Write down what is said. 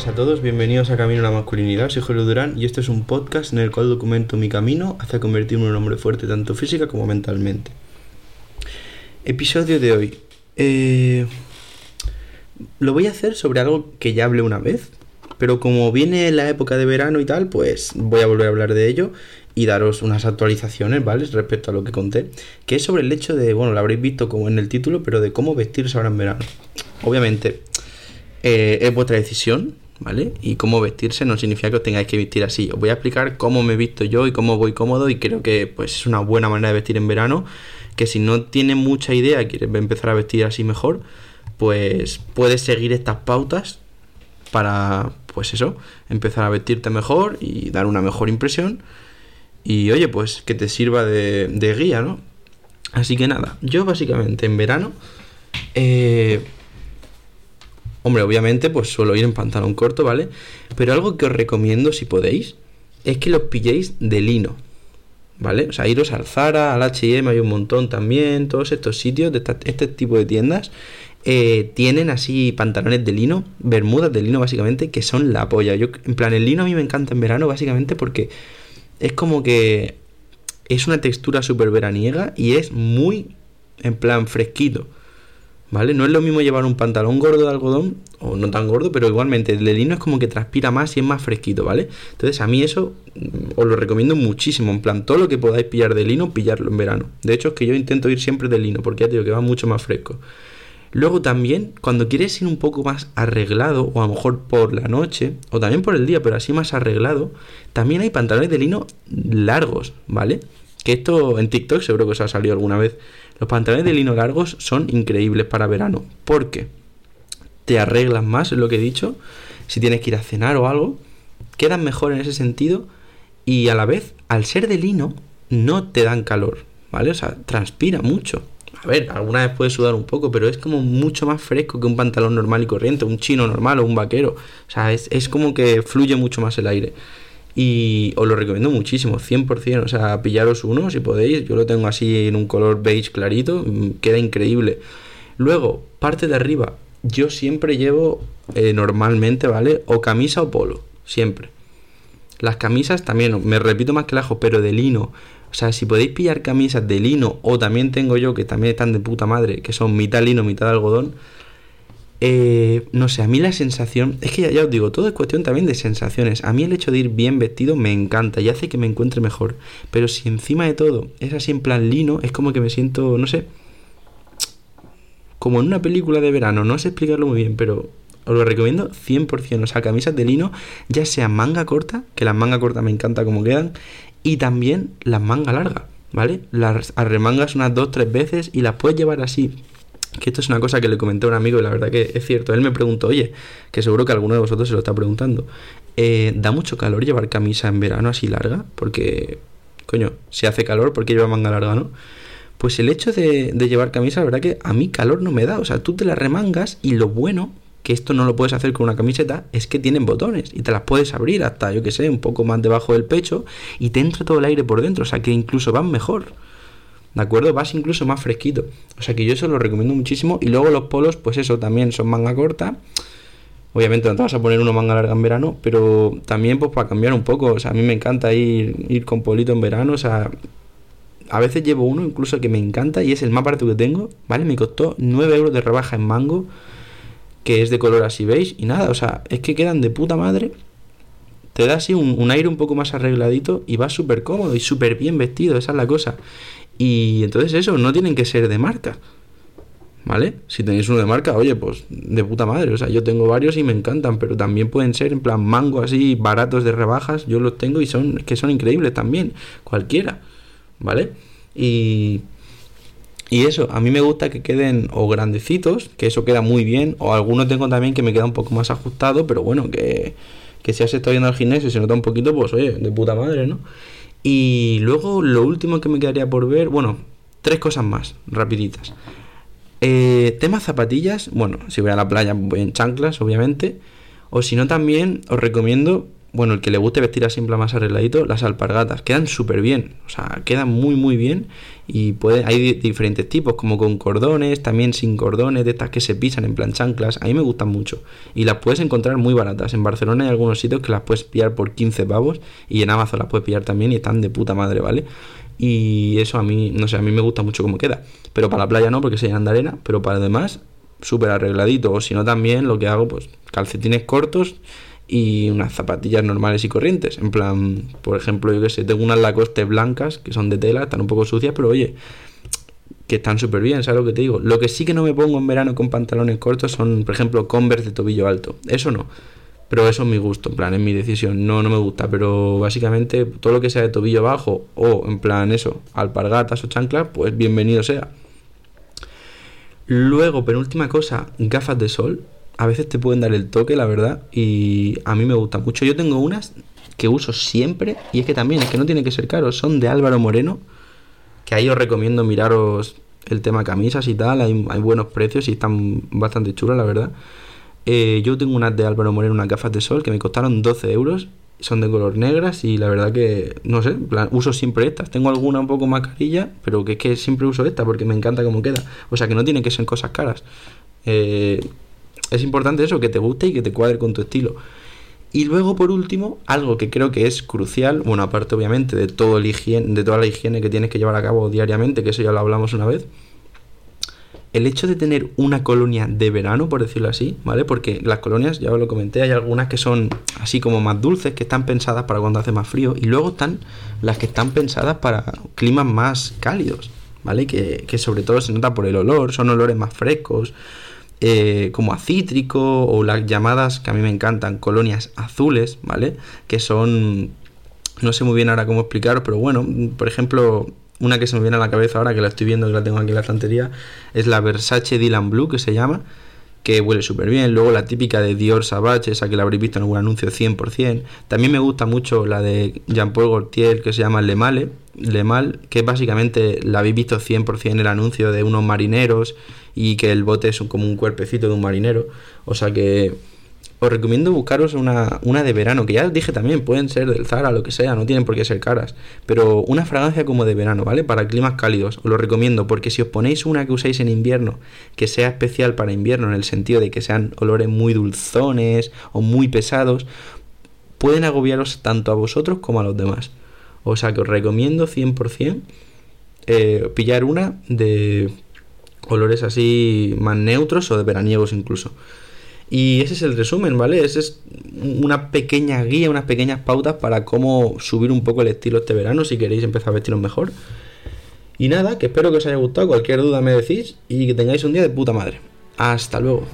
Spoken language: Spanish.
buenas a todos, bienvenidos a Camino a la Masculinidad, soy Julio Durán y este es un podcast en el cual documento mi camino hacia convertirme en un hombre fuerte tanto física como mentalmente. Episodio de hoy. Eh, lo voy a hacer sobre algo que ya hablé una vez, pero como viene la época de verano y tal, pues voy a volver a hablar de ello y daros unas actualizaciones, ¿vale? Respecto a lo que conté, que es sobre el hecho de, bueno, lo habréis visto como en el título, pero de cómo vestirse ahora en verano. Obviamente, eh, es vuestra decisión, ¿vale? Y cómo vestirse no significa que os tengáis que vestir así. Os voy a explicar cómo me visto yo y cómo voy cómodo y creo que pues es una buena manera de vestir en verano, que si no tienes mucha idea, quieres empezar a vestir así mejor, pues puedes seguir estas pautas para, pues eso, empezar a vestirte mejor y dar una mejor impresión. Y oye, pues que te sirva de, de guía, ¿no? Así que nada, yo básicamente en verano... Eh, Hombre, obviamente, pues suelo ir en pantalón corto, ¿vale? Pero algo que os recomiendo, si podéis, es que los pilléis de lino, ¿vale? O sea, iros al Zara, al HM, hay un montón también, todos estos sitios, de este tipo de tiendas, eh, tienen así pantalones de lino, bermudas de lino, básicamente, que son la polla. Yo, en plan, el lino a mí me encanta en verano, básicamente, porque es como que es una textura súper veraniega y es muy, en plan, fresquito. ¿Vale? No es lo mismo llevar un pantalón gordo de algodón, o no tan gordo, pero igualmente el de lino es como que transpira más y es más fresquito, ¿vale? Entonces a mí eso mm, os lo recomiendo muchísimo, en plan, todo lo que podáis pillar de lino, pillarlo en verano. De hecho es que yo intento ir siempre de lino, porque ya te digo que va mucho más fresco. Luego también, cuando quieres ir un poco más arreglado, o a lo mejor por la noche, o también por el día, pero así más arreglado, también hay pantalones de lino largos, ¿vale? Que esto en TikTok seguro que os ha salido alguna vez. Los pantalones de lino largos son increíbles para verano. Porque te arreglan más, es lo que he dicho. Si tienes que ir a cenar o algo, quedan mejor en ese sentido. Y a la vez, al ser de lino, no te dan calor. ¿Vale? O sea, transpira mucho. A ver, alguna vez puedes sudar un poco, pero es como mucho más fresco que un pantalón normal y corriente, un chino normal o un vaquero. O sea, es, es como que fluye mucho más el aire. Y os lo recomiendo muchísimo, 100%. O sea, pillaros uno si podéis. Yo lo tengo así en un color beige clarito, mm, queda increíble. Luego, parte de arriba, yo siempre llevo eh, normalmente, ¿vale? O camisa o polo, siempre. Las camisas también, me repito más que el ajo, pero de lino. O sea, si podéis pillar camisas de lino, o también tengo yo que también están de puta madre, que son mitad lino, mitad algodón eh, no sé, a mí la sensación, es que ya, os digo, todo es cuestión también de sensaciones. A mí el hecho de ir bien vestido me encanta y hace que me encuentre mejor. Pero si encima de todo es así en plan lino, es como que me siento, no sé, como en una película de verano. No sé explicarlo muy bien, pero os lo recomiendo 100%. O sea, camisas de lino, ya sea manga corta, que las manga corta me encanta como quedan, y también las manga larga, ¿vale? Las arremangas unas dos, tres veces y las puedes llevar así que esto es una cosa que le comenté a un amigo y la verdad que es cierto. Él me preguntó, oye, que seguro que alguno de vosotros se lo está preguntando. Eh, ¿Da mucho calor llevar camisa en verano así larga? Porque, coño, si hace calor, ¿por qué lleva manga larga, no? Pues el hecho de, llevar camisa, la verdad que a mí calor no me da. O sea, tú te la remangas y lo bueno, que esto no lo puedes hacer con una camiseta, es que tienen botones y te las puedes abrir hasta, yo que sé, un poco más debajo del pecho y te entra todo el aire por dentro. O sea, que incluso van mejor. ¿De acuerdo? Vas incluso más fresquito. O sea que yo eso lo recomiendo muchísimo. Y luego los polos, pues eso, también son manga corta. Obviamente no te vas a poner uno manga larga en verano, pero también pues para cambiar un poco. O sea, a mí me encanta ir, ir con polito en verano. O sea, a veces llevo uno incluso que me encanta y es el más barato que tengo, ¿vale? Me costó 9 euros de rebaja en mango, que es de color así, ¿veis? Y nada, o sea, es que quedan de puta madre. Te da así un, un aire un poco más arregladito y vas súper cómodo y súper bien vestido, esa es la cosa. Y entonces eso, no tienen que ser de marca. ¿Vale? Si tenéis uno de marca, oye, pues de puta madre. O sea, yo tengo varios y me encantan, pero también pueden ser en plan mango así, baratos de rebajas. Yo los tengo y son que son increíbles también. Cualquiera. ¿Vale? Y. Y eso, a mí me gusta que queden o grandecitos, que eso queda muy bien, o algunos tengo también que me queda un poco más ajustado, pero bueno, que, que si has estado yendo al gimnasio y se nota un poquito, pues oye, de puta madre, ¿no? Y luego lo último que me quedaría por ver, bueno, tres cosas más, rapiditas. Eh, tema zapatillas, bueno, si voy a la playa voy en chanclas, obviamente. O si no también os recomiendo bueno, el que le guste vestir así simple más arregladito, las alpargatas quedan súper bien, o sea, quedan muy muy bien y puede, hay diferentes tipos, como con cordones, también sin cordones, de estas que se pisan en plan chanclas, a mí me gustan mucho y las puedes encontrar muy baratas, en Barcelona hay algunos sitios que las puedes pillar por 15 pavos y en Amazon las puedes pillar también y están de puta madre, ¿vale? Y eso a mí, no sé, a mí me gusta mucho cómo queda, pero para la playa no, porque se llenan de arena, pero para demás, súper arregladito, o si no también lo que hago, pues calcetines cortos, y unas zapatillas normales y corrientes. En plan, por ejemplo, yo que sé, tengo unas Lacoste blancas que son de tela, están un poco sucias, pero oye, que están súper bien, ¿sabes lo que te digo? Lo que sí que no me pongo en verano con pantalones cortos son, por ejemplo, Converse de tobillo alto. Eso no. Pero eso es mi gusto, en plan, es mi decisión. No, no me gusta, pero básicamente todo lo que sea de tobillo bajo o en plan eso, alpargatas o chanclas, pues bienvenido sea. Luego, penúltima cosa, gafas de sol a veces te pueden dar el toque, la verdad, y a mí me gusta mucho. Yo tengo unas que uso siempre, y es que también, es que no tiene que ser caro, son de Álvaro Moreno, que ahí os recomiendo miraros el tema camisas y tal, hay, buenos precios y están bastante chulas, la verdad. Eh, yo tengo unas de Álvaro Moreno, unas gafas de sol, que me costaron 12 euros, son de color negras y la verdad que, no sé, uso siempre estas. Tengo alguna un poco más carilla, pero que es que siempre uso esta porque me encanta cómo queda. O sea que no tiene que ser cosas caras. Eh, es importante eso, que te guste y que te cuadre con tu estilo. Y luego, por último, algo que creo que es crucial, bueno, aparte obviamente de, todo el higiene, de toda la higiene que tienes que llevar a cabo diariamente, que eso ya lo hablamos una vez, el hecho de tener una colonia de verano, por decirlo así, ¿vale? Porque las colonias, ya os lo comenté, hay algunas que son así como más dulces, que están pensadas para cuando hace más frío, y luego están las que están pensadas para climas más cálidos, ¿vale? Que, que sobre todo se nota por el olor, son olores más frescos, eh, como a cítrico o las llamadas que a mí me encantan, colonias azules, ¿vale? Que son, no sé muy bien ahora cómo explicaros, pero bueno, por ejemplo, una que se me viene a la cabeza ahora que la estoy viendo, que la tengo aquí en la estantería, es la Versace Dylan Blue, que se llama, que huele súper bien. Luego la típica de Dior Savage, esa que la habréis visto en algún anuncio 100%. También me gusta mucho la de Jean-Paul Gaultier, que se llama Le Male, Le Mal, que básicamente la habéis visto 100% en el anuncio de unos marineros y que el bote es como un cuerpecito de un marinero. O sea que os recomiendo buscaros una, una de verano, que ya os dije también, pueden ser del Zara, lo que sea, no tienen por qué ser caras. Pero una fragancia como de verano, ¿vale? Para climas cálidos, os lo recomiendo, porque si os ponéis una que usáis en invierno, que sea especial para invierno, en el sentido de que sean olores muy dulzones o muy pesados, pueden agobiaros tanto a vosotros como a los demás. O sea que os recomiendo 100% eh, pillar una de olores así más neutros o de veraniegos incluso. Y ese es el resumen, ¿vale? Esa es una pequeña guía, unas pequeñas pautas para cómo subir un poco el estilo este verano si queréis empezar a vestiros mejor. Y nada, que espero que os haya gustado. Cualquier duda me decís y que tengáis un día de puta madre. Hasta luego.